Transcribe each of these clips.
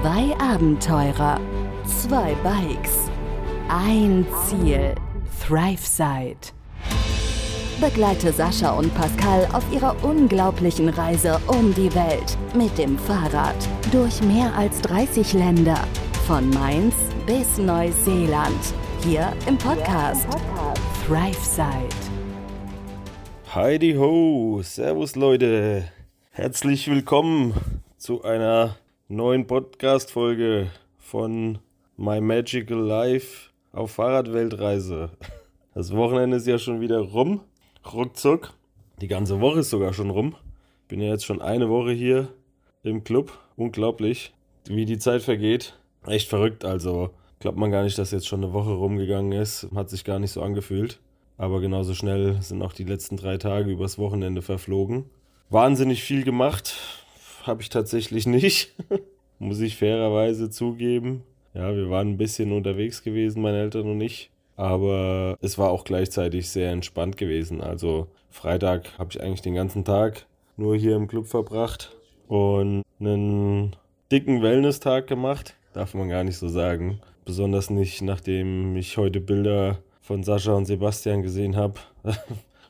Zwei Abenteurer, zwei Bikes, ein Ziel, ThriveSide. Begleite Sascha und Pascal auf ihrer unglaublichen Reise um die Welt mit dem Fahrrad durch mehr als 30 Länder, von Mainz bis Neuseeland, hier im Podcast ThriveSide. Heidi ho, Servus Leute, herzlich willkommen zu einer neuen Podcast-Folge von My Magical Life auf Fahrradweltreise. Das Wochenende ist ja schon wieder rum ruckzuck. Die ganze Woche ist sogar schon rum. Bin ja jetzt schon eine Woche hier im Club. Unglaublich, wie die Zeit vergeht. Echt verrückt. Also glaubt man gar nicht, dass jetzt schon eine Woche rumgegangen ist. Hat sich gar nicht so angefühlt. Aber genauso schnell sind auch die letzten drei Tage übers Wochenende verflogen. Wahnsinnig viel gemacht. Habe ich tatsächlich nicht. Muss ich fairerweise zugeben. Ja, wir waren ein bisschen unterwegs gewesen, meine Eltern und ich. Aber es war auch gleichzeitig sehr entspannt gewesen. Also Freitag habe ich eigentlich den ganzen Tag nur hier im Club verbracht und einen dicken Wellness-Tag gemacht. Darf man gar nicht so sagen. Besonders nicht, nachdem ich heute Bilder von Sascha und Sebastian gesehen habe,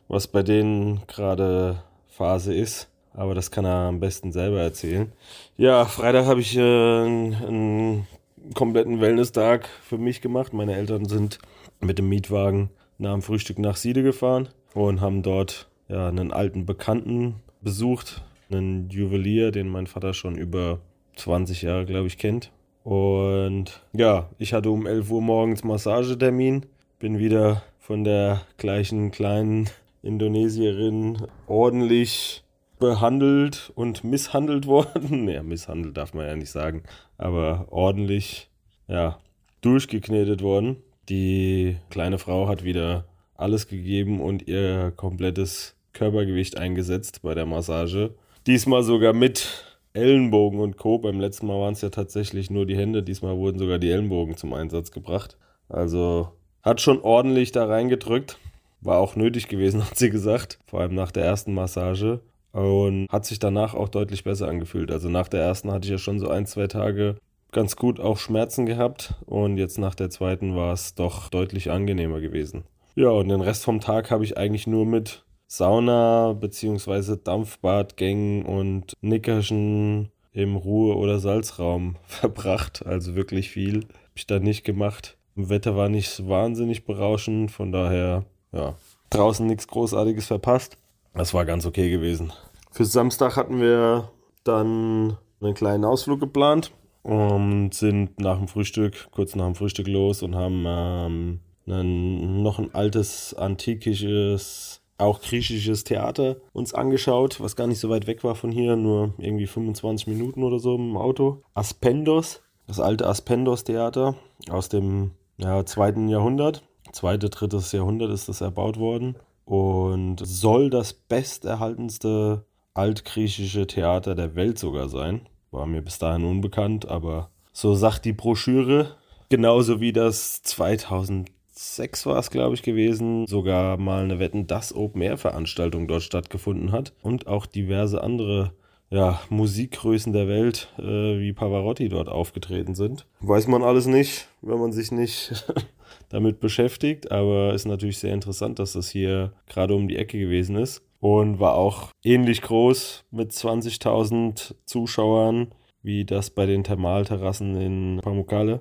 was bei denen gerade Phase ist. Aber das kann er am besten selber erzählen. Ja, Freitag habe ich äh, einen, kompletten Wellness-Tag für mich gemacht. Meine Eltern sind mit dem Mietwagen nach dem Frühstück nach Siede gefahren und haben dort ja, einen alten Bekannten besucht, einen Juwelier, den mein Vater schon über 20 Jahre, glaube ich, kennt. Und ja, ich hatte um 11 Uhr morgens Massagetermin, bin wieder von der gleichen kleinen Indonesierin ordentlich behandelt und misshandelt worden. Ja, misshandelt darf man ja nicht sagen, aber ordentlich, ja, durchgeknetet worden. Die kleine Frau hat wieder alles gegeben und ihr komplettes Körpergewicht eingesetzt bei der Massage. Diesmal sogar mit Ellenbogen und Co. Beim letzten Mal waren es ja tatsächlich nur die Hände, diesmal wurden sogar die Ellenbogen zum Einsatz gebracht. Also hat schon ordentlich da reingedrückt. War auch nötig gewesen, hat sie gesagt. Vor allem nach der ersten Massage. Und hat sich danach auch deutlich besser angefühlt. Also nach der ersten hatte ich ja schon so ein, zwei Tage ganz gut auch Schmerzen gehabt und jetzt nach der zweiten war es doch deutlich angenehmer gewesen. Ja, und den Rest vom Tag habe ich eigentlich nur mit Sauna bzw. Dampfbadgängen und Nickerchen im Ruhe- oder Salzraum verbracht. Also wirklich viel habe ich da nicht gemacht. Wetter war nicht wahnsinnig berauschend, von daher, ja, draußen nichts Großartiges verpasst. Das war ganz okay gewesen. Für Samstag hatten wir dann einen kleinen Ausflug geplant und sind nach dem Frühstück, kurz nach dem Frühstück los und haben ähm, einen, noch ein altes, antikisches, auch griechisches Theater uns angeschaut, was gar nicht so weit weg war von hier, nur irgendwie 25 Minuten oder so im Auto. Aspendos, das alte Aspendos-Theater aus dem ja, zweiten Jahrhundert. Zweite, drittes Jahrhundert ist das erbaut worden und soll das besterhaltenste altgriechische Theater der Welt sogar sein. War mir bis dahin unbekannt, aber so sagt die Broschüre. Genauso wie das 2006 war es, glaube ich, gewesen, sogar mal eine Wetten, das Open-Air-Veranstaltung dort stattgefunden hat und auch diverse andere ja, Musikgrößen der Welt äh, wie Pavarotti dort aufgetreten sind. Weiß man alles nicht, wenn man sich nicht damit beschäftigt, aber ist natürlich sehr interessant, dass das hier gerade um die Ecke gewesen ist und war auch ähnlich groß mit 20.000 Zuschauern wie das bei den Thermalterrassen in Pamukkale.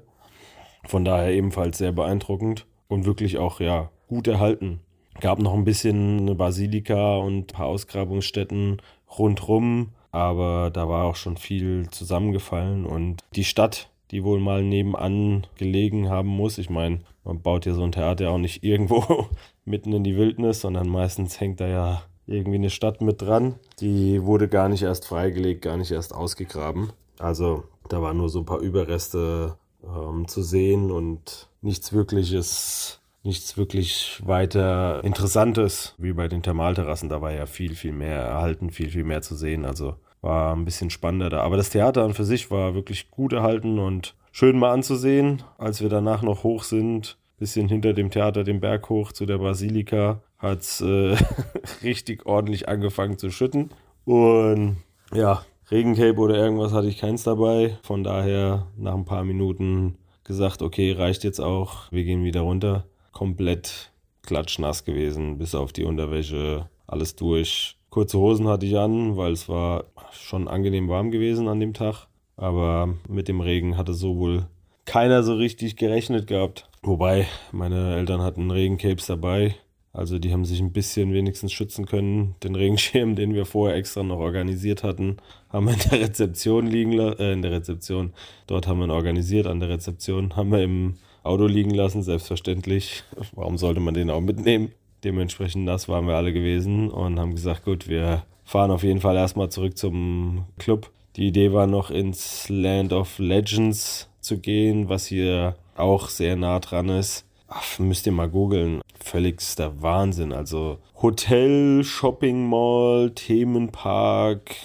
Von daher ebenfalls sehr beeindruckend und wirklich auch ja gut erhalten. Gab noch ein bisschen eine Basilika und ein paar Ausgrabungsstätten rundrum, aber da war auch schon viel zusammengefallen und die Stadt, die wohl mal nebenan gelegen haben muss. Ich meine, man baut ja so ein Theater auch nicht irgendwo mitten in die Wildnis, sondern meistens hängt da ja irgendwie eine Stadt mit dran. Die wurde gar nicht erst freigelegt, gar nicht erst ausgegraben. Also da waren nur so ein paar Überreste ähm, zu sehen und nichts wirkliches, nichts wirklich weiter Interessantes wie bei den Thermalterrassen. Da war ja viel, viel mehr erhalten, viel, viel mehr zu sehen. Also war ein bisschen spannender da. Aber das Theater an für sich war wirklich gut erhalten und schön mal anzusehen. Als wir danach noch hoch sind, bisschen hinter dem Theater den Berg hoch zu der Basilika, hat es äh, richtig ordentlich angefangen zu schütten. Und ja, Regencape oder irgendwas hatte ich keins dabei. Von daher nach ein paar Minuten gesagt, okay, reicht jetzt auch. Wir gehen wieder runter. Komplett klatschnass gewesen, bis auf die Unterwäsche, alles durch. Kurze Hosen hatte ich an, weil es war schon angenehm warm gewesen an dem Tag. Aber mit dem Regen hatte so wohl keiner so richtig gerechnet gehabt. Wobei, meine Eltern hatten Regencapes dabei. Also die haben sich ein bisschen wenigstens schützen können. Den Regenschirm, den wir vorher extra noch organisiert hatten, haben wir in der Rezeption liegen lassen. Äh, in der Rezeption. Dort haben wir ihn organisiert, an der Rezeption. Haben wir im Auto liegen lassen, selbstverständlich. Warum sollte man den auch mitnehmen? Dementsprechend nass waren wir alle gewesen und haben gesagt, gut, wir fahren auf jeden Fall erstmal zurück zum Club. Die Idee war noch ins Land of Legends zu gehen, was hier auch sehr nah dran ist. Ach, müsst ihr mal googeln. Völligster Wahnsinn. Also Hotel, Shopping Mall, Themenpark,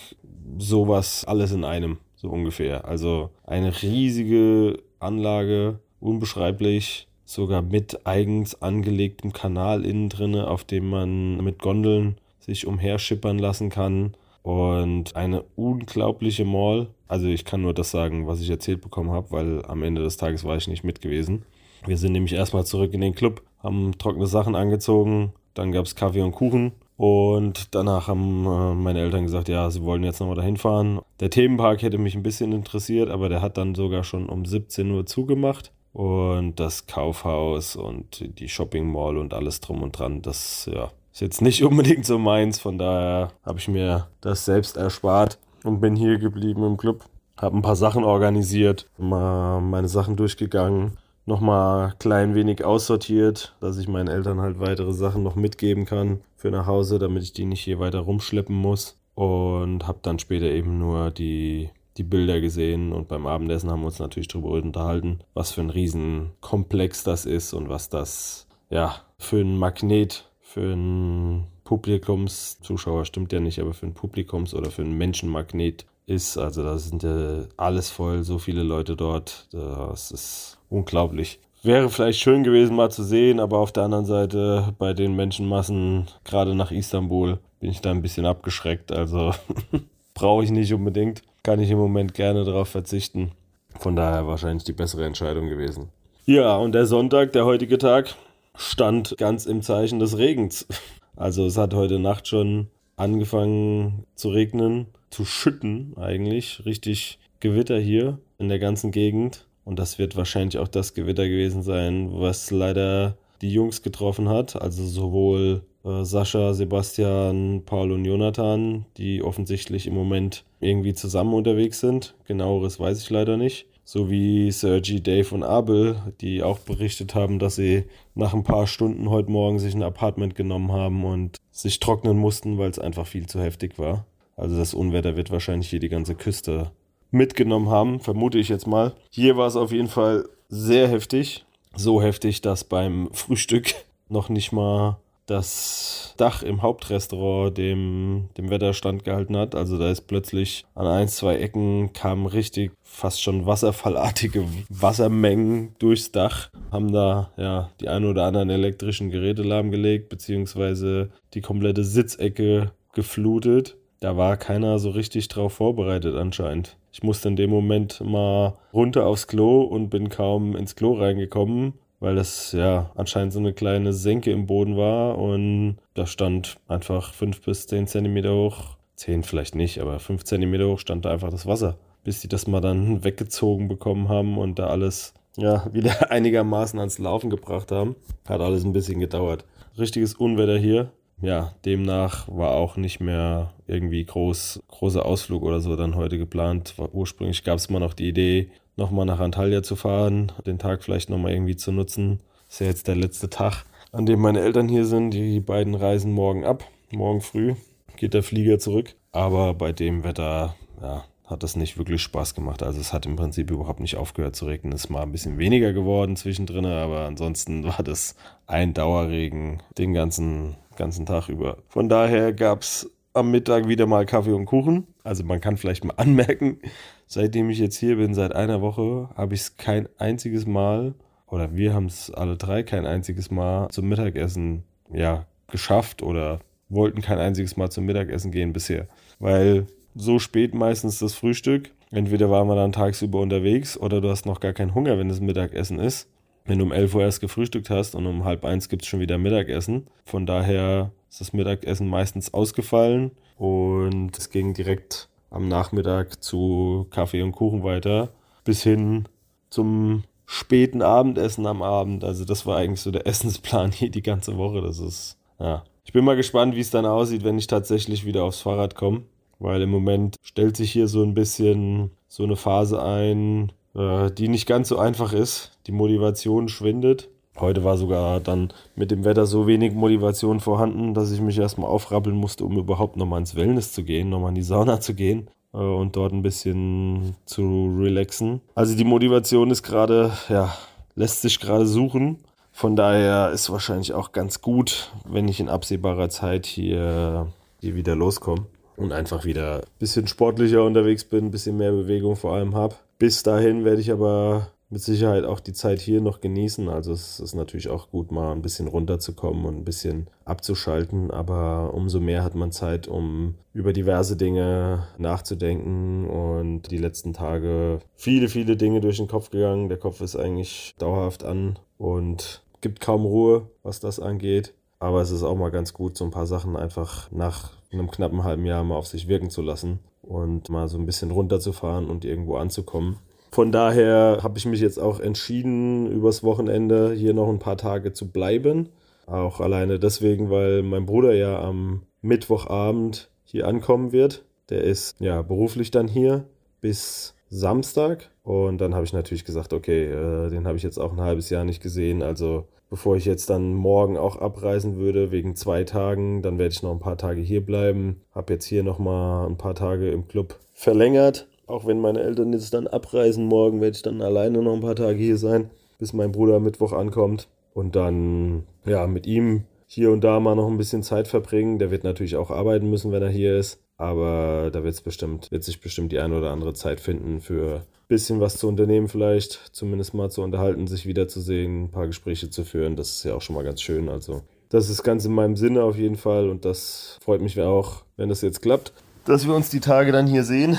sowas alles in einem, so ungefähr. Also eine riesige Anlage, unbeschreiblich, sogar mit eigens angelegtem Kanal innen drinne, auf dem man mit Gondeln sich umherschippern lassen kann. Und eine unglaubliche Mall. Also ich kann nur das sagen, was ich erzählt bekommen habe, weil am Ende des Tages war ich nicht mit gewesen. Wir sind nämlich erstmal zurück in den Club, haben trockene Sachen angezogen, dann gab es Kaffee und Kuchen und danach haben äh, meine Eltern gesagt, ja, sie wollen jetzt nochmal dahin fahren. Der Themenpark hätte mich ein bisschen interessiert, aber der hat dann sogar schon um 17 Uhr zugemacht. Und das Kaufhaus und die Shopping Mall und alles drum und dran, das ja, ist jetzt nicht unbedingt so meins. Von daher habe ich mir das selbst erspart und bin hier geblieben im Club. Habe ein paar Sachen organisiert, mal meine Sachen durchgegangen, nochmal klein wenig aussortiert, dass ich meinen Eltern halt weitere Sachen noch mitgeben kann für nach Hause, damit ich die nicht hier weiter rumschleppen muss. Und habe dann später eben nur die, die Bilder gesehen und beim Abendessen haben wir uns natürlich darüber unterhalten, was für ein Riesenkomplex das ist und was das ja für ein Magnet, für ein Publikumszuschauer stimmt ja nicht, aber für ein Publikums- oder für ein Menschenmagnet ist. Also da sind ja alles voll, so viele Leute dort. Das ist unglaublich. Wäre vielleicht schön gewesen, mal zu sehen, aber auf der anderen Seite bei den Menschenmassen, gerade nach Istanbul, bin ich da ein bisschen abgeschreckt. Also brauche ich nicht unbedingt. Kann ich im Moment gerne darauf verzichten. Von daher wahrscheinlich die bessere Entscheidung gewesen. Ja, und der Sonntag, der heutige Tag, stand ganz im Zeichen des Regens. Also es hat heute Nacht schon angefangen zu regnen, zu schütten eigentlich. Richtig Gewitter hier in der ganzen Gegend. Und das wird wahrscheinlich auch das Gewitter gewesen sein, was leider die Jungs getroffen hat. Also sowohl äh, Sascha, Sebastian, Paul und Jonathan, die offensichtlich im Moment irgendwie zusammen unterwegs sind. Genaueres weiß ich leider nicht. Sowie Sergi, Dave und Abel, die auch berichtet haben, dass sie nach ein paar Stunden heute Morgen sich ein Apartment genommen haben und sich trocknen mussten, weil es einfach viel zu heftig war. Also das Unwetter wird wahrscheinlich hier die ganze Küste mitgenommen haben, vermute ich jetzt mal. Hier war es auf jeden Fall sehr heftig. So heftig, dass beim Frühstück noch nicht mal das Dach im Hauptrestaurant dem, dem Wetter standgehalten hat. Also da ist plötzlich an ein, zwei Ecken kamen richtig fast schon wasserfallartige Wassermengen durchs Dach. Haben da ja die ein oder anderen elektrischen Geräte lahmgelegt, beziehungsweise die komplette Sitzecke geflutet. Da war keiner so richtig drauf vorbereitet anscheinend. Ich musste in dem Moment mal runter aufs Klo und bin kaum ins Klo reingekommen, weil das ja anscheinend so eine kleine Senke im Boden war und da stand einfach fünf bis zehn Zentimeter hoch, zehn vielleicht nicht, aber fünf Zentimeter hoch stand da einfach das Wasser, bis die das mal dann weggezogen bekommen haben und da alles ja wieder einigermaßen ans Laufen gebracht haben. Hat alles ein bisschen gedauert. Richtiges Unwetter hier ja, demnach war auch nicht mehr irgendwie groß, großer Ausflug oder so dann heute geplant. Ursprünglich gab es mal noch die Idee, nochmal nach Antalya zu fahren, den Tag vielleicht nochmal irgendwie zu nutzen. Ist ja jetzt der letzte Tag, an dem meine Eltern hier sind. Die beiden reisen morgen ab. Morgen früh geht der Flieger zurück. Aber bei dem Wetter, ja, hat das nicht wirklich Spaß gemacht. Also es hat im Prinzip überhaupt nicht aufgehört zu regnen. Es ist mal ein bisschen weniger geworden zwischendrin, aber ansonsten war das ein Dauerregen den ganzen ganzen Tag über. Von daher gab es am Mittag wieder mal Kaffee und Kuchen. Also man kann vielleicht mal anmerken, seitdem ich jetzt hier bin, seit einer Woche, habe ich es kein einziges Mal, oder wir haben es alle drei kein einziges Mal zum Mittagessen ja, geschafft oder wollten kein einziges Mal zum Mittagessen gehen bisher. Weil so spät meistens das Frühstück. Entweder waren wir dann tagsüber unterwegs oder du hast noch gar keinen Hunger, wenn es Mittagessen ist. Wenn du um 11 Uhr erst gefrühstückt hast und um halb eins gibt es schon wieder Mittagessen. Von daher ist das Mittagessen meistens ausgefallen und es ging direkt am Nachmittag zu Kaffee und Kuchen weiter bis hin zum späten Abendessen am Abend. Also das war eigentlich so der Essensplan hier die ganze Woche. Das ist, ja. Ich bin mal gespannt, wie es dann aussieht, wenn ich tatsächlich wieder aufs Fahrrad komme. Weil im Moment stellt sich hier so ein bisschen so eine Phase ein, äh, die nicht ganz so einfach ist. Die Motivation schwindet. Heute war sogar dann mit dem Wetter so wenig Motivation vorhanden, dass ich mich erstmal aufrappeln musste, um überhaupt nochmal ins Wellness zu gehen, nochmal in die Sauna zu gehen äh, und dort ein bisschen zu relaxen. Also die Motivation ist gerade, ja, lässt sich gerade suchen. Von daher ist wahrscheinlich auch ganz gut, wenn ich in absehbarer Zeit hier, hier wieder loskomme und einfach wieder ein bisschen sportlicher unterwegs bin, ein bisschen mehr Bewegung vor allem habe. Bis dahin werde ich aber mit Sicherheit auch die Zeit hier noch genießen. Also es ist natürlich auch gut, mal ein bisschen runterzukommen und ein bisschen abzuschalten. Aber umso mehr hat man Zeit, um über diverse Dinge nachzudenken. Und die letzten Tage viele, viele Dinge durch den Kopf gegangen. Der Kopf ist eigentlich dauerhaft an und gibt kaum Ruhe, was das angeht. Aber es ist auch mal ganz gut, so ein paar Sachen einfach nach einem knappen halben Jahr mal auf sich wirken zu lassen und mal so ein bisschen runterzufahren und irgendwo anzukommen. Von daher habe ich mich jetzt auch entschieden, übers Wochenende hier noch ein paar Tage zu bleiben. Auch alleine deswegen, weil mein Bruder ja am Mittwochabend hier ankommen wird. Der ist ja beruflich dann hier bis Samstag. Und dann habe ich natürlich gesagt, okay, äh, den habe ich jetzt auch ein halbes Jahr nicht gesehen. Also bevor ich jetzt dann morgen auch abreisen würde, wegen zwei Tagen, dann werde ich noch ein paar Tage hier bleiben. Habe jetzt hier nochmal ein paar Tage im Club verlängert. Auch wenn meine Eltern jetzt dann abreisen morgen, werde ich dann alleine noch ein paar Tage hier sein, bis mein Bruder Mittwoch ankommt. Und dann, ja, mit ihm hier und da mal noch ein bisschen Zeit verbringen. Der wird natürlich auch arbeiten müssen, wenn er hier ist. Aber da wird's bestimmt, wird sich bestimmt die eine oder andere Zeit finden für bisschen was zu unternehmen, vielleicht zumindest mal zu unterhalten, sich wiederzusehen, ein paar Gespräche zu führen. Das ist ja auch schon mal ganz schön. Also, das ist ganz in meinem Sinne auf jeden Fall und das freut mich auch, wenn das jetzt klappt, dass wir uns die Tage dann hier sehen.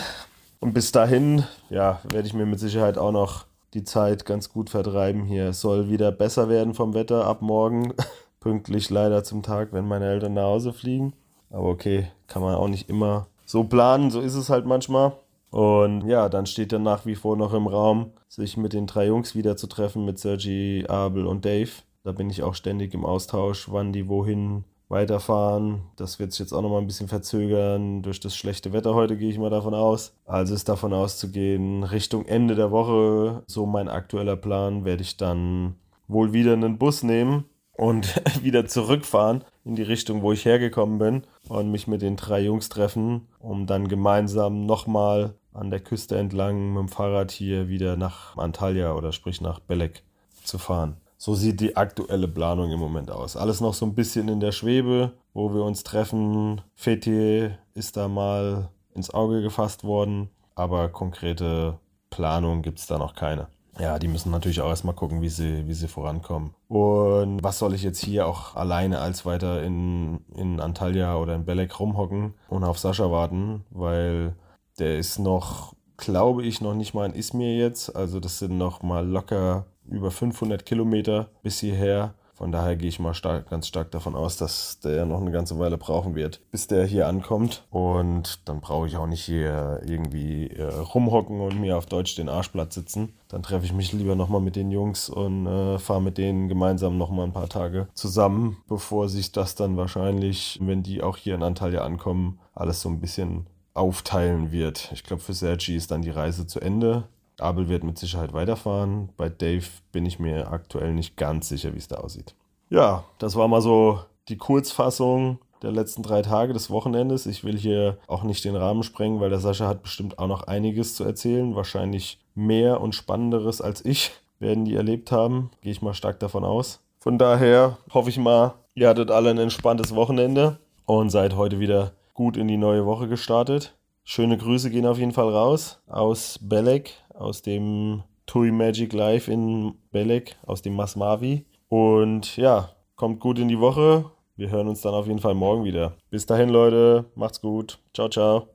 Und bis dahin, ja, werde ich mir mit Sicherheit auch noch die Zeit ganz gut vertreiben hier. Es soll wieder besser werden vom Wetter ab morgen. Pünktlich leider zum Tag, wenn meine Eltern nach Hause fliegen. Aber okay, kann man auch nicht immer so planen, so ist es halt manchmal. Und ja, dann steht dann nach wie vor noch im Raum, sich mit den drei Jungs wieder zu treffen, mit Sergi, Abel und Dave. Da bin ich auch ständig im Austausch, wann die wohin weiterfahren. Das wird sich jetzt auch noch mal ein bisschen verzögern. Durch das schlechte Wetter heute gehe ich mal davon aus. Also ist davon auszugehen, Richtung Ende der Woche, so mein aktueller Plan, werde ich dann wohl wieder einen Bus nehmen und wieder zurückfahren in die Richtung, wo ich hergekommen bin und mich mit den drei Jungs treffen, um dann gemeinsam nochmal an der Küste entlang mit dem Fahrrad hier wieder nach Antalya oder sprich nach Belek zu fahren. So sieht die aktuelle Planung im Moment aus. Alles noch so ein bisschen in der Schwebe, wo wir uns treffen. Fethiye ist da mal ins Auge gefasst worden, aber konkrete Planung gibt es da noch keine. Ja, die müssen natürlich auch erstmal gucken, wie sie, wie sie vorankommen. Und was soll ich jetzt hier auch alleine als weiter in, in Antalya oder in Belek rumhocken und auf Sascha warten, weil der ist noch, glaube ich, noch nicht mal in Izmir jetzt. Also das sind noch mal locker über 500 Kilometer bis hierher. Von daher gehe ich mal stark, ganz stark davon aus, dass der noch eine ganze Weile brauchen wird, bis der hier ankommt. Und dann brauche ich auch nicht hier irgendwie äh, rumhocken und mir auf Deutsch den Arschblatt sitzen. Dann treffe ich mich lieber nochmal mit den Jungs und äh, fahre mit denen gemeinsam nochmal ein paar Tage zusammen, bevor sich das dann wahrscheinlich, wenn die auch hier in Antalya ankommen, alles so ein bisschen aufteilen wird. Ich glaube, für Sergi ist dann die Reise zu Ende. Abel wird mit Sicherheit weiterfahren. Bei Dave bin ich mir aktuell nicht ganz sicher, wie es da aussieht. Ja, das war mal so die Kurzfassung der letzten drei Tage des Wochenendes. Ich will hier auch nicht den Rahmen sprengen, weil der Sascha hat bestimmt auch noch einiges zu erzählen. Wahrscheinlich mehr und Spannenderes als ich werden die erlebt haben. Gehe ich mal stark davon aus. Von daher hoffe ich mal, ihr hattet alle ein entspanntes Wochenende und seid heute wieder gut in die neue Woche gestartet. Schöne Grüße gehen auf jeden Fall raus aus Belek, aus dem TUI Magic Live in Belek, aus dem Masmavi. Und ja, kommt gut in die Woche. Wir hören uns dann auf jeden Fall morgen wieder. Bis dahin, Leute. Macht's gut. Ciao, ciao.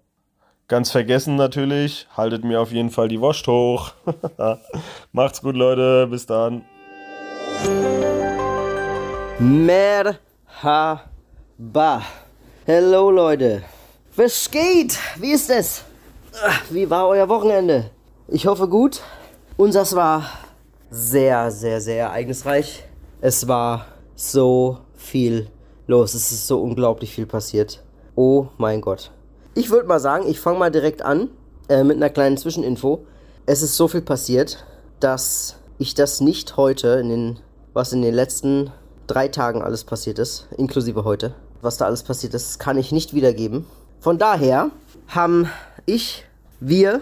ganz vergessen natürlich, haltet mir auf jeden Fall die Wurst hoch. Macht's gut, Leute. Bis dann. Merhaba. Hello, Leute. Was geht? Wie ist es? Wie war euer Wochenende? Ich hoffe gut. Unseres war sehr, sehr, sehr ereignisreich. Es war so viel los. Es ist so unglaublich viel passiert. Oh mein Gott. Ich würde mal sagen, ich fange mal direkt an äh, mit einer kleinen Zwischeninfo. Es ist so viel passiert, dass ich das nicht heute, in den, was in den letzten drei Tagen alles passiert ist, inklusive heute, was da alles passiert ist, kann ich nicht wiedergeben. Von daher haben ich, wir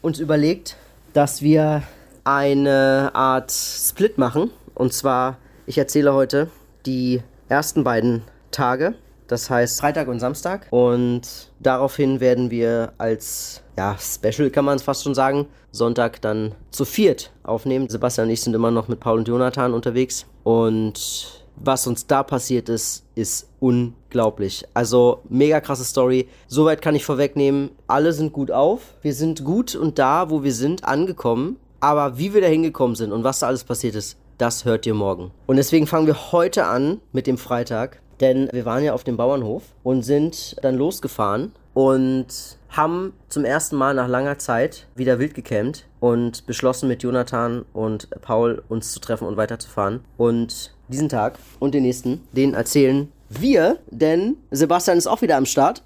uns überlegt, dass wir eine Art Split machen. Und zwar, ich erzähle heute die ersten beiden Tage, das heißt Freitag und Samstag. Und daraufhin werden wir als ja, Special kann man es fast schon sagen, Sonntag dann zu viert aufnehmen. Sebastian und ich sind immer noch mit Paul und Jonathan unterwegs. Und was uns da passiert ist, ist unglaublich. Also mega krasse Story. Soweit kann ich vorwegnehmen, alle sind gut auf. Wir sind gut und da, wo wir sind, angekommen. Aber wie wir da hingekommen sind und was da alles passiert ist, das hört ihr morgen. Und deswegen fangen wir heute an mit dem Freitag. Denn wir waren ja auf dem Bauernhof und sind dann losgefahren und haben zum ersten Mal nach langer Zeit wieder wild gecampt und beschlossen mit Jonathan und Paul uns zu treffen und weiterzufahren. Und diesen Tag und den nächsten, den erzählen wir, denn Sebastian ist auch wieder am Start.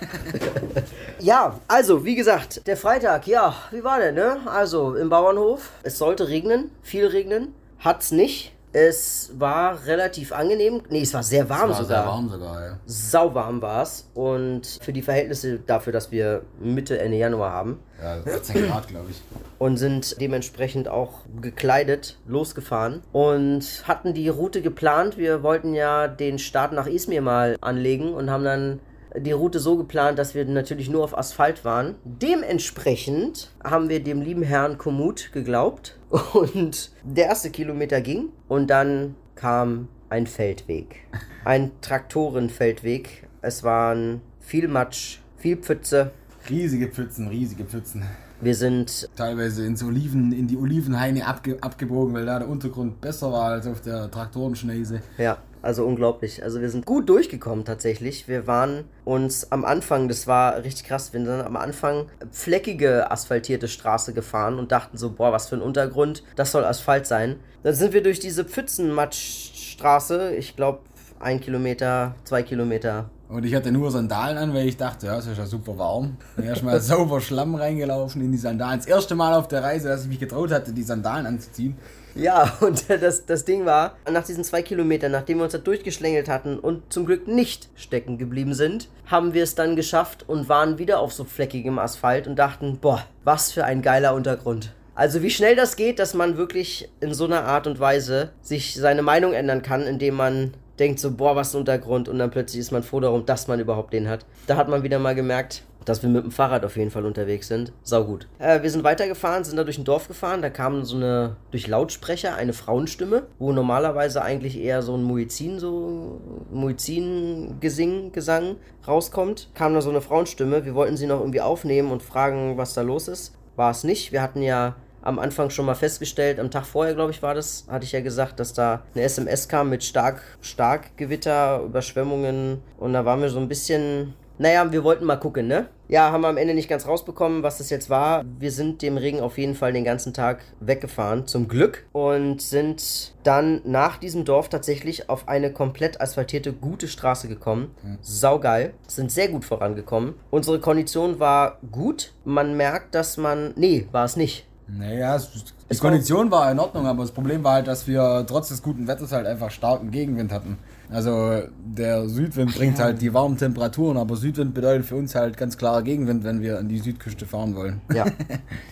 ja, also wie gesagt, der Freitag, ja, wie war der, ne? Also im Bauernhof, es sollte regnen, viel regnen, hat's nicht. Es war relativ angenehm. Nee, es war sehr warm war sogar. sehr warm sogar, ja. Sauwarm war es. Und für die Verhältnisse dafür, dass wir Mitte, Ende Januar haben. Ja, 14 Grad, glaube ich. Und sind dementsprechend auch gekleidet losgefahren und hatten die Route geplant. Wir wollten ja den Start nach Izmir mal anlegen und haben dann die Route so geplant, dass wir natürlich nur auf Asphalt waren. Dementsprechend haben wir dem lieben Herrn Komoot geglaubt und der erste Kilometer ging und dann kam ein Feldweg. Ein Traktorenfeldweg. Es waren viel Matsch, viel Pfütze. Riesige Pfützen, riesige Pfützen. Wir sind Teilweise ins Oliven, in die Olivenhaine abge abgebogen, weil da der Untergrund besser war als auf der Traktorenschneise. Ja, also unglaublich. Also wir sind gut durchgekommen tatsächlich. Wir waren uns am Anfang, das war richtig krass, wir sind am Anfang fleckige asphaltierte Straße gefahren und dachten so, boah, was für ein Untergrund, das soll Asphalt sein. Dann sind wir durch diese Pfützenmatschstraße, ich glaube ein Kilometer, zwei Kilometer. Und ich hatte nur Sandalen an, weil ich dachte, ja, es ist ja super warm. Erstmal sauber Schlamm reingelaufen in die Sandalen. Das erste Mal auf der Reise, dass ich mich getraut hatte, die Sandalen anzuziehen. Ja, und das, das Ding war, nach diesen zwei Kilometern, nachdem wir uns da durchgeschlängelt hatten und zum Glück nicht stecken geblieben sind, haben wir es dann geschafft und waren wieder auf so fleckigem Asphalt und dachten, boah, was für ein geiler Untergrund. Also wie schnell das geht, dass man wirklich in so einer Art und Weise sich seine Meinung ändern kann, indem man denkt so, boah, was ein Untergrund und dann plötzlich ist man froh darum, dass man überhaupt den hat. Da hat man wieder mal gemerkt, dass wir mit dem Fahrrad auf jeden Fall unterwegs sind. Sau gut. Äh, wir sind weitergefahren, sind da durch ein Dorf gefahren. Da kam so eine, durch Lautsprecher, eine Frauenstimme, wo normalerweise eigentlich eher so ein Muizin, so Muizin-Gesing, Gesang rauskommt. Kam da so eine Frauenstimme. Wir wollten sie noch irgendwie aufnehmen und fragen, was da los ist. War es nicht. Wir hatten ja am Anfang schon mal festgestellt, am Tag vorher, glaube ich, war das, hatte ich ja gesagt, dass da eine SMS kam mit stark, stark Gewitter, Überschwemmungen und da waren wir so ein bisschen, naja, wir wollten mal gucken, ne? Ja, haben wir am Ende nicht ganz rausbekommen, was das jetzt war. Wir sind dem Regen auf jeden Fall den ganzen Tag weggefahren, zum Glück. Und sind dann nach diesem Dorf tatsächlich auf eine komplett asphaltierte, gute Straße gekommen. Saugeil. Sind sehr gut vorangekommen. Unsere Kondition war gut. Man merkt, dass man. Nee, war es nicht. Naja, es, die Es Kondition war in Ordnung, aber das Problem war halt, dass wir trotz des guten Wetters halt einfach starken Gegenwind hatten. Also der Südwind bringt halt die warmen Temperaturen, aber Südwind bedeutet für uns halt ganz klarer Gegenwind, wenn wir an die Südküste fahren wollen. Ja.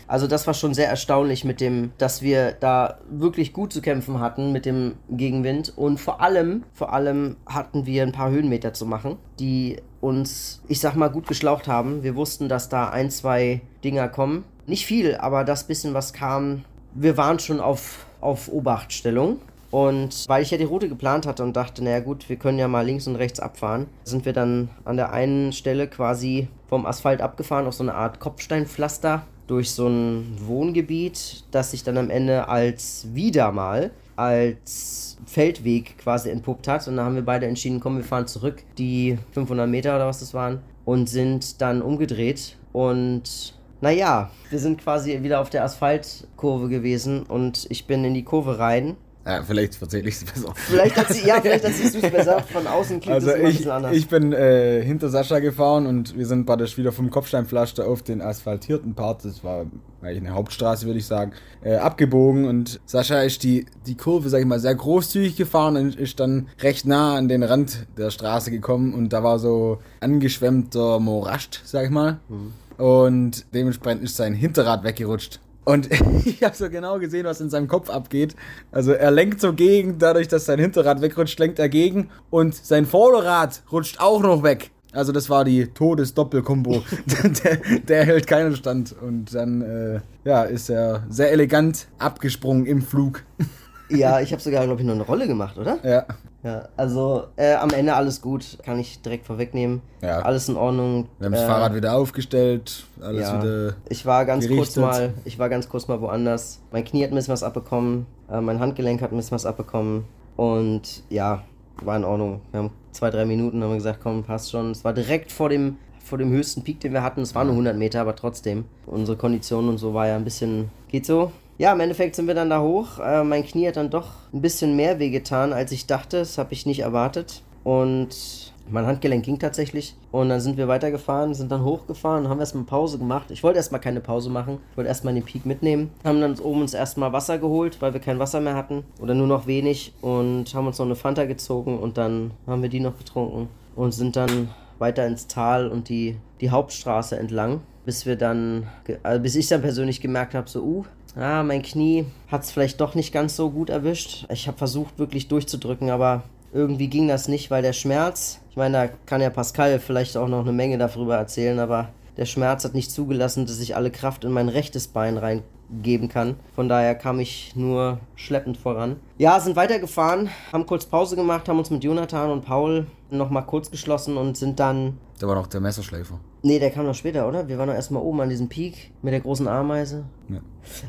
Also das war schon sehr erstaunlich mit dem, dass wir da wirklich gut zu kämpfen hatten mit dem Gegenwind und vor allem, vor allem hatten wir ein paar Höhenmeter zu machen, die uns, ich sag mal, gut geschlaucht haben. Wir wussten, dass da ein, zwei Dinger kommen. Nicht viel, aber das bisschen, was kam, wir waren schon auf, auf Obachtstellung. Und weil ich ja die Route geplant hatte und dachte, naja gut, wir können ja mal links und rechts abfahren, sind wir dann an der einen Stelle quasi vom Asphalt abgefahren auf so eine Art Kopfsteinpflaster durch so ein Wohngebiet, das sich dann am Ende als wieder mal als Feldweg quasi entpuppt hat. Und da haben wir beide entschieden, komm, wir fahren zurück, die 500 Meter oder was das waren, und sind dann umgedreht. Und naja, wir sind quasi wieder auf der Asphaltkurve gewesen und ich bin in die Kurve rein ja, vielleicht erzähle ich es besser. Vielleicht erzähl, ja, vielleicht erzählst du es besser. Von außen klingt also das immer ich, ein bisschen anders. Ich bin äh, hinter Sascha gefahren und wir sind praktisch wieder vom Kopfsteinpflaster auf den asphaltierten Part, das war eigentlich eine Hauptstraße, würde ich sagen, äh, abgebogen und Sascha ist die, die Kurve, sag ich mal, sehr großzügig gefahren und ist dann recht nah an den Rand der Straße gekommen und da war so angeschwemmter Morast, sag ich mal. Mhm. Und dementsprechend ist sein Hinterrad weggerutscht. Und ich habe so genau gesehen, was in seinem Kopf abgeht. Also er lenkt so gegen, dadurch, dass sein Hinterrad wegrutscht, lenkt er gegen und sein Vorderrad rutscht auch noch weg. Also das war die Todesdoppelkombo. der, der hält keinen Stand. Und dann äh, ja, ist er sehr elegant abgesprungen im Flug. Ja, ich habe sogar, glaube ich, noch eine Rolle gemacht, oder? Ja. Ja, also äh, am Ende alles gut, kann ich direkt vorwegnehmen. Ja. Alles in Ordnung. Wir haben das äh, Fahrrad wieder aufgestellt, alles ja. wieder. Ich war ganz gerichtet. kurz mal, ich war ganz kurz mal woanders. Mein Knie hat ein bisschen was abbekommen, äh, mein Handgelenk hat ein bisschen was abbekommen und ja, war in Ordnung. Wir haben zwei, drei Minuten haben wir gesagt, komm, passt schon. Es war direkt vor dem vor dem höchsten Peak, den wir hatten. Es waren nur 100 Meter, aber trotzdem. Unsere Kondition und so war ja ein bisschen, geht so. Ja, im Endeffekt sind wir dann da hoch. Äh, mein Knie hat dann doch ein bisschen mehr wehgetan, als ich dachte. Das habe ich nicht erwartet. Und mein Handgelenk ging tatsächlich. Und dann sind wir weitergefahren, sind dann hochgefahren, haben erstmal Pause gemacht. Ich wollte erstmal keine Pause machen. Ich wollte erstmal den Peak mitnehmen. Haben dann oben uns erstmal Wasser geholt, weil wir kein Wasser mehr hatten. Oder nur noch wenig. Und haben uns noch eine Fanta gezogen und dann haben wir die noch getrunken. Und sind dann weiter ins Tal und die, die Hauptstraße entlang. Bis wir dann, also bis ich dann persönlich gemerkt habe, so, uh, ah, mein Knie hat es vielleicht doch nicht ganz so gut erwischt. Ich habe versucht, wirklich durchzudrücken, aber irgendwie ging das nicht, weil der Schmerz, ich meine, da kann ja Pascal vielleicht auch noch eine Menge darüber erzählen, aber der Schmerz hat nicht zugelassen, dass ich alle Kraft in mein rechtes Bein reingeben kann. Von daher kam ich nur schleppend voran. Ja, sind weitergefahren, haben kurz Pause gemacht, haben uns mit Jonathan und Paul nochmal kurz geschlossen und sind dann. Da war noch der Messerschleifer. Nee, der kam noch später, oder? Wir waren noch erstmal oben an diesem Peak mit der großen Ameise. Ja.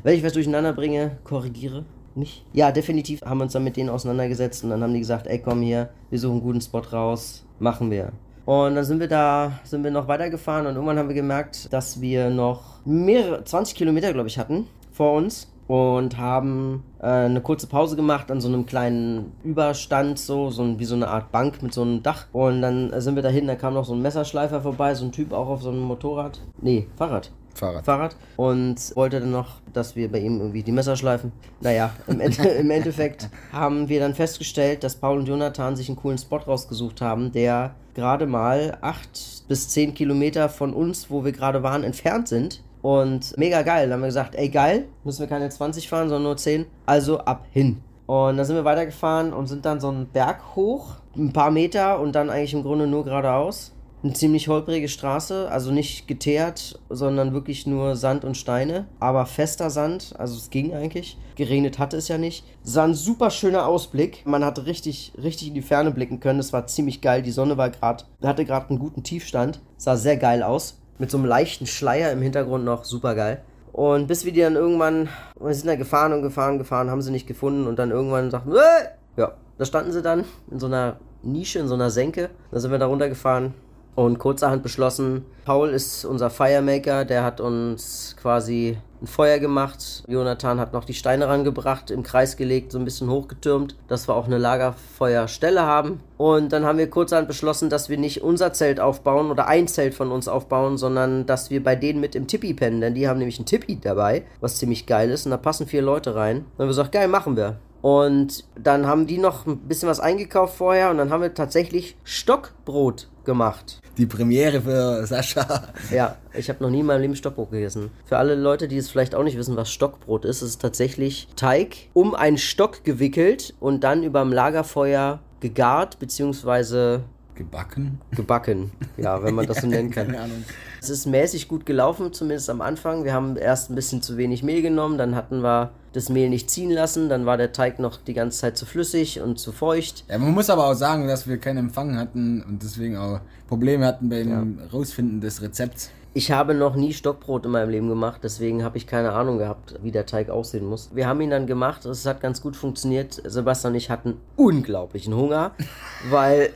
Wenn ich was durcheinander bringe, korrigiere nicht. Ja, definitiv haben wir uns dann mit denen auseinandergesetzt und dann haben die gesagt, ey komm hier, wir suchen einen guten Spot raus, machen wir. Und dann sind wir da, sind wir noch weitergefahren und irgendwann haben wir gemerkt, dass wir noch mehrere, 20 Kilometer, glaube ich, hatten vor uns und haben äh, eine kurze Pause gemacht an so einem kleinen Überstand, so, so ein, wie so eine Art Bank mit so einem Dach. Und dann sind wir dahin, da kam noch so ein Messerschleifer vorbei, so ein Typ auch auf so einem Motorrad. Nee, Fahrrad. Fahrrad. Fahrrad. Und wollte dann noch, dass wir bei ihm irgendwie die Messer schleifen. Naja, im, Ende, im Endeffekt haben wir dann festgestellt, dass Paul und Jonathan sich einen coolen Spot rausgesucht haben, der gerade mal acht bis zehn Kilometer von uns, wo wir gerade waren, entfernt sind. Und mega geil. Dann haben wir gesagt, ey geil, müssen wir keine 20 fahren, sondern nur 10. Also ab hin. Und dann sind wir weitergefahren und sind dann so einen Berg hoch, ein paar Meter und dann eigentlich im Grunde nur geradeaus eine ziemlich holprige Straße, also nicht geteert, sondern wirklich nur Sand und Steine, aber fester Sand, also es ging eigentlich. Geregnet hatte es ja nicht. Es war ein super schöner Ausblick. Man hatte richtig, richtig in die Ferne blicken können. Es war ziemlich geil. Die Sonne war gerade, hatte gerade einen guten Tiefstand. Sah sehr geil aus. Mit so einem leichten Schleier im Hintergrund noch super geil. Und bis wir die dann irgendwann, wir sind da gefahren und gefahren, gefahren, haben sie nicht gefunden und dann irgendwann sagten, äh! ja, da standen sie dann in so einer Nische, in so einer Senke. Da sind wir da runtergefahren, und kurzerhand beschlossen, Paul ist unser Firemaker, der hat uns quasi ein Feuer gemacht. Jonathan hat noch die Steine rangebracht, im Kreis gelegt, so ein bisschen hochgetürmt, dass wir auch eine Lagerfeuerstelle haben. Und dann haben wir kurzerhand beschlossen, dass wir nicht unser Zelt aufbauen oder ein Zelt von uns aufbauen, sondern dass wir bei denen mit im Tippi pennen, denn die haben nämlich ein Tippi dabei, was ziemlich geil ist. Und da passen vier Leute rein. Dann haben wir gesagt, geil, machen wir. Und dann haben die noch ein bisschen was eingekauft vorher und dann haben wir tatsächlich Stockbrot gemacht die Premiere für Sascha. Ja, ich habe noch nie in meinem Leben Stockbrot gegessen. Für alle Leute, die es vielleicht auch nicht wissen, was Stockbrot ist, ist es tatsächlich Teig um einen Stock gewickelt und dann über dem Lagerfeuer gegart bzw. gebacken. Gebacken, ja, wenn man das so nennen kann. Keine Ahnung. Es ist mäßig gut gelaufen, zumindest am Anfang. Wir haben erst ein bisschen zu wenig Mehl genommen, dann hatten wir das Mehl nicht ziehen lassen, dann war der Teig noch die ganze Zeit zu flüssig und zu feucht. Ja, man muss aber auch sagen, dass wir keinen Empfang hatten und deswegen auch Probleme hatten beim Rausfinden des Rezepts. Ich habe noch nie Stockbrot in meinem Leben gemacht, deswegen habe ich keine Ahnung gehabt, wie der Teig aussehen muss. Wir haben ihn dann gemacht, es hat ganz gut funktioniert. Sebastian und ich hatten unglaublichen Hunger, weil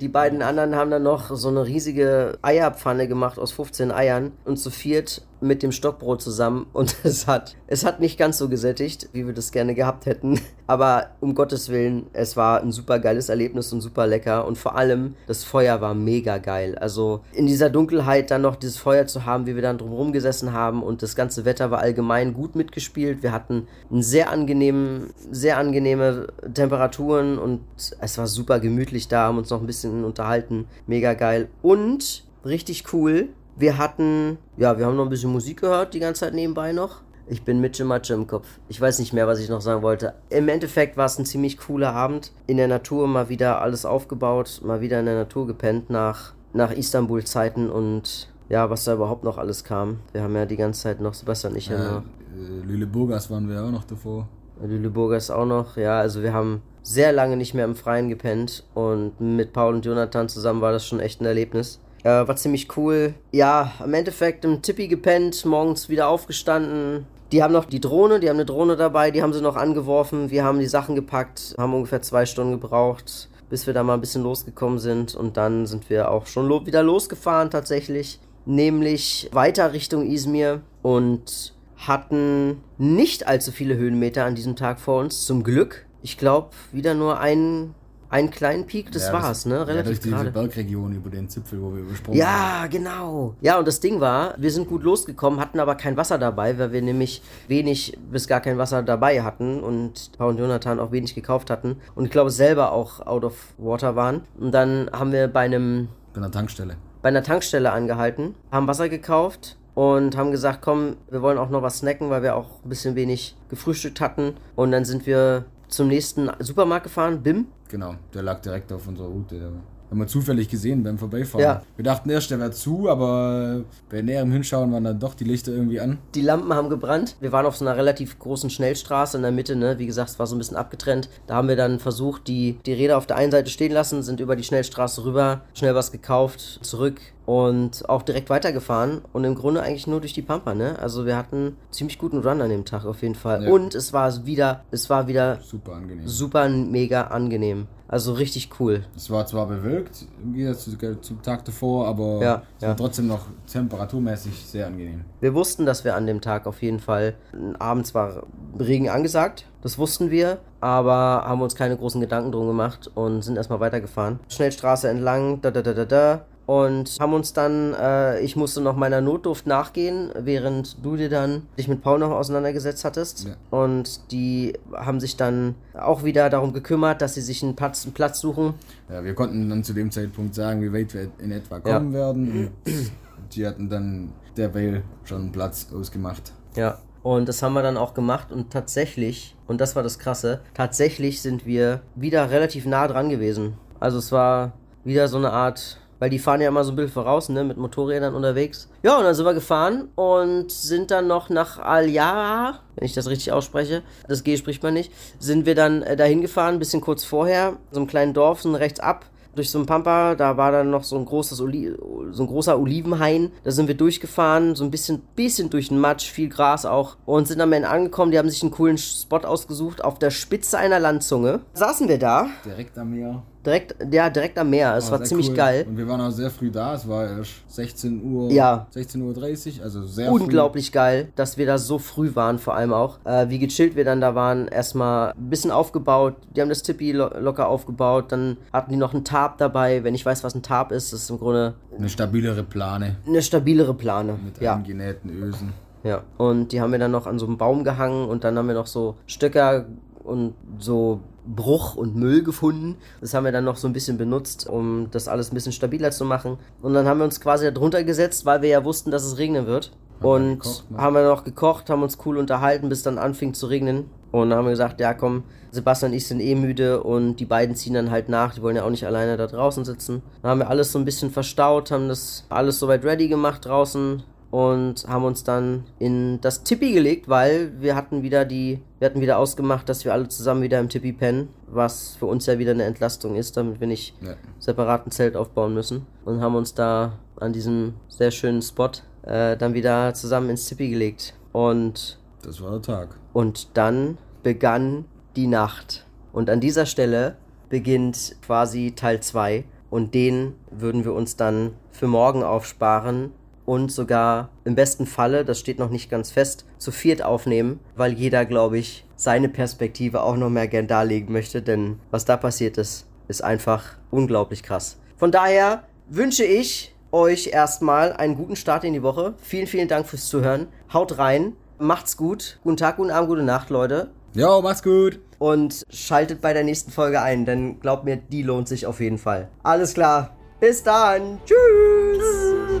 die beiden anderen haben dann noch so eine riesige Eierpfanne gemacht aus 15 Eiern und zu viert mit dem Stockbrot zusammen und es hat, es hat nicht ganz so gesättigt, wie wir das gerne gehabt hätten. Aber um Gottes Willen, es war ein super geiles Erlebnis und super lecker und vor allem das Feuer war mega geil. Also in dieser Dunkelheit dann noch dieses Feuer zu haben, wie wir dann drumherum gesessen haben und das ganze Wetter war allgemein gut mitgespielt. Wir hatten einen sehr angenehmen, sehr angenehme Temperaturen und es war super gemütlich da, haben uns noch ein bisschen unterhalten. Mega geil und richtig cool wir hatten, ja, wir haben noch ein bisschen Musik gehört, die ganze Zeit nebenbei noch. Ich bin mit Matsche im Kopf. Ich weiß nicht mehr, was ich noch sagen wollte. Im Endeffekt war es ein ziemlich cooler Abend. In der Natur mal wieder alles aufgebaut, mal wieder in der Natur gepennt nach, nach Istanbul-Zeiten und ja, was da überhaupt noch alles kam. Wir haben ja die ganze Zeit noch, Sebastian und ich ja, ja noch. Äh, Lüleburgas waren wir auch noch davor. Lüleburgas auch noch, ja, also wir haben sehr lange nicht mehr im Freien gepennt und mit Paul und Jonathan zusammen war das schon echt ein Erlebnis. Äh, war ziemlich cool. Ja, im Endeffekt im Tippi gepennt, morgens wieder aufgestanden. Die haben noch die Drohne, die haben eine Drohne dabei, die haben sie noch angeworfen. Wir haben die Sachen gepackt, haben ungefähr zwei Stunden gebraucht, bis wir da mal ein bisschen losgekommen sind. Und dann sind wir auch schon lo wieder losgefahren tatsächlich. Nämlich weiter Richtung Izmir und hatten nicht allzu viele Höhenmeter an diesem Tag vor uns, zum Glück. Ich glaube, wieder nur ein einen kleinen Peak, das ja, war's, ne? Relativ ja, durch diese. Bergregion über den Zipfel, wo wir übersprungen ja, haben. Ja, genau. Ja, und das Ding war, wir sind gut losgekommen, hatten aber kein Wasser dabei, weil wir nämlich wenig bis gar kein Wasser dabei hatten und Paul und Jonathan auch wenig gekauft hatten und ich glaube selber auch out of water waren. Und dann haben wir bei einem... Bei einer Tankstelle. Bei einer Tankstelle angehalten, haben Wasser gekauft und haben gesagt, komm, wir wollen auch noch was snacken, weil wir auch ein bisschen wenig gefrühstückt hatten. Und dann sind wir zum nächsten Supermarkt gefahren, BIM. Genau, der lag direkt auf unserer Route. Haben wir zufällig gesehen beim Vorbeifahren. Ja. Wir dachten erst, der wäre zu, aber bei näherem Hinschauen waren dann doch die Lichter irgendwie an. Die Lampen haben gebrannt. Wir waren auf so einer relativ großen Schnellstraße in der Mitte, ne? Wie gesagt, es war so ein bisschen abgetrennt. Da haben wir dann versucht, die, die Räder auf der einen Seite stehen lassen, sind über die Schnellstraße rüber, schnell was gekauft, zurück und auch direkt weitergefahren und im Grunde eigentlich nur durch die Pampa, ne? Also wir hatten ziemlich guten Run an dem Tag auf jeden Fall. Ja. Und es war wieder, es war wieder super angenehm. Super mega angenehm. Also richtig cool. Es war zwar bewölkt im Gegensatz zum Tag davor, aber ja, es war trotzdem noch temperaturmäßig sehr angenehm. Wir wussten, dass wir an dem Tag auf jeden Fall abends war Regen angesagt. Das wussten wir, aber haben uns keine großen Gedanken drum gemacht und sind erstmal weitergefahren. Schnellstraße entlang, da da da da da und haben uns dann, äh, ich musste noch meiner Notduft nachgehen, während du dir dann dich mit Paul noch auseinandergesetzt hattest. Ja. Und die haben sich dann auch wieder darum gekümmert, dass sie sich einen Platz, einen Platz suchen. Ja, wir konnten dann zu dem Zeitpunkt sagen, wie weit wir in etwa kommen ja. werden. Und die hatten dann derweil schon einen Platz ausgemacht. Ja, und das haben wir dann auch gemacht und tatsächlich, und das war das Krasse, tatsächlich sind wir wieder relativ nah dran gewesen. Also es war wieder so eine Art weil die fahren ja immer so ein bisschen voraus, ne, mit Motorrädern unterwegs. Ja, und dann sind wir gefahren und sind dann noch nach Al-Yara, wenn ich das richtig ausspreche, das G spricht man nicht, sind wir dann äh, dahin gefahren, ein bisschen kurz vorher, so einem kleinen Dorf, so rechts ab, durch so ein Pampa, da war dann noch so ein großes Oli so ein großer Olivenhain. Da sind wir durchgefahren, so ein bisschen, bisschen durch den Matsch, viel Gras auch und sind am Ende angekommen. Die haben sich einen coolen Spot ausgesucht auf der Spitze einer Landzunge. Saßen wir da. Direkt am Meer. Direkt, ja, direkt am Meer. Es war, war ziemlich cool. geil. Und wir waren auch sehr früh da. Es war erst 16 Uhr. Ja. 16.30 Uhr, also sehr Unglaublich früh. geil, dass wir da so früh waren, vor allem auch. Äh, wie gechillt wir dann da waren. Erstmal ein bisschen aufgebaut. Die haben das Tippi lo locker aufgebaut. Dann hatten die noch einen Tarp dabei. Wenn ich weiß, was ein Tarp ist, das ist im Grunde. Eine stabilere Plane. Eine stabilere Plane. Mit ja. eingenähten Ösen. Ja, und die haben wir dann noch an so einem Baum gehangen und dann haben wir noch so Stöcker und so Bruch und Müll gefunden. Das haben wir dann noch so ein bisschen benutzt, um das alles ein bisschen stabiler zu machen. Und dann haben wir uns quasi darunter gesetzt, weil wir ja wussten, dass es regnen wird. und gekocht, ne? haben wir noch gekocht, haben uns cool unterhalten, bis dann anfing zu regnen. Und dann haben wir gesagt, ja komm, Sebastian und ich sind eh müde und die beiden ziehen dann halt nach, die wollen ja auch nicht alleine da draußen sitzen. Dann haben wir alles so ein bisschen verstaut, haben das alles soweit ready gemacht draußen und haben uns dann in das Tippi gelegt, weil wir hatten wieder die, wir hatten wieder ausgemacht, dass wir alle zusammen wieder im Tippi pennen, was für uns ja wieder eine Entlastung ist, damit wir nicht Ja. separaten Zelt aufbauen müssen und haben uns da an diesem sehr schönen Spot äh, dann wieder zusammen ins Tippi gelegt und Das war der Tag. und dann begann die Nacht. Und an dieser Stelle beginnt quasi Teil 2. Und den würden wir uns dann für morgen aufsparen und sogar im besten Falle, das steht noch nicht ganz fest, zu viert aufnehmen, weil jeder, glaube ich, seine Perspektive auch noch mehr gern darlegen möchte. Denn was da passiert ist, ist einfach unglaublich krass. Von daher wünsche ich euch erstmal einen guten Start in die Woche. Vielen, vielen Dank fürs Zuhören. Haut rein. Macht's gut. Guten Tag, guten Abend, gute Nacht, Leute. Jo, mach's gut. Und schaltet bei der nächsten Folge ein, denn glaubt mir, die lohnt sich auf jeden Fall. Alles klar. Bis dann. Tschüss.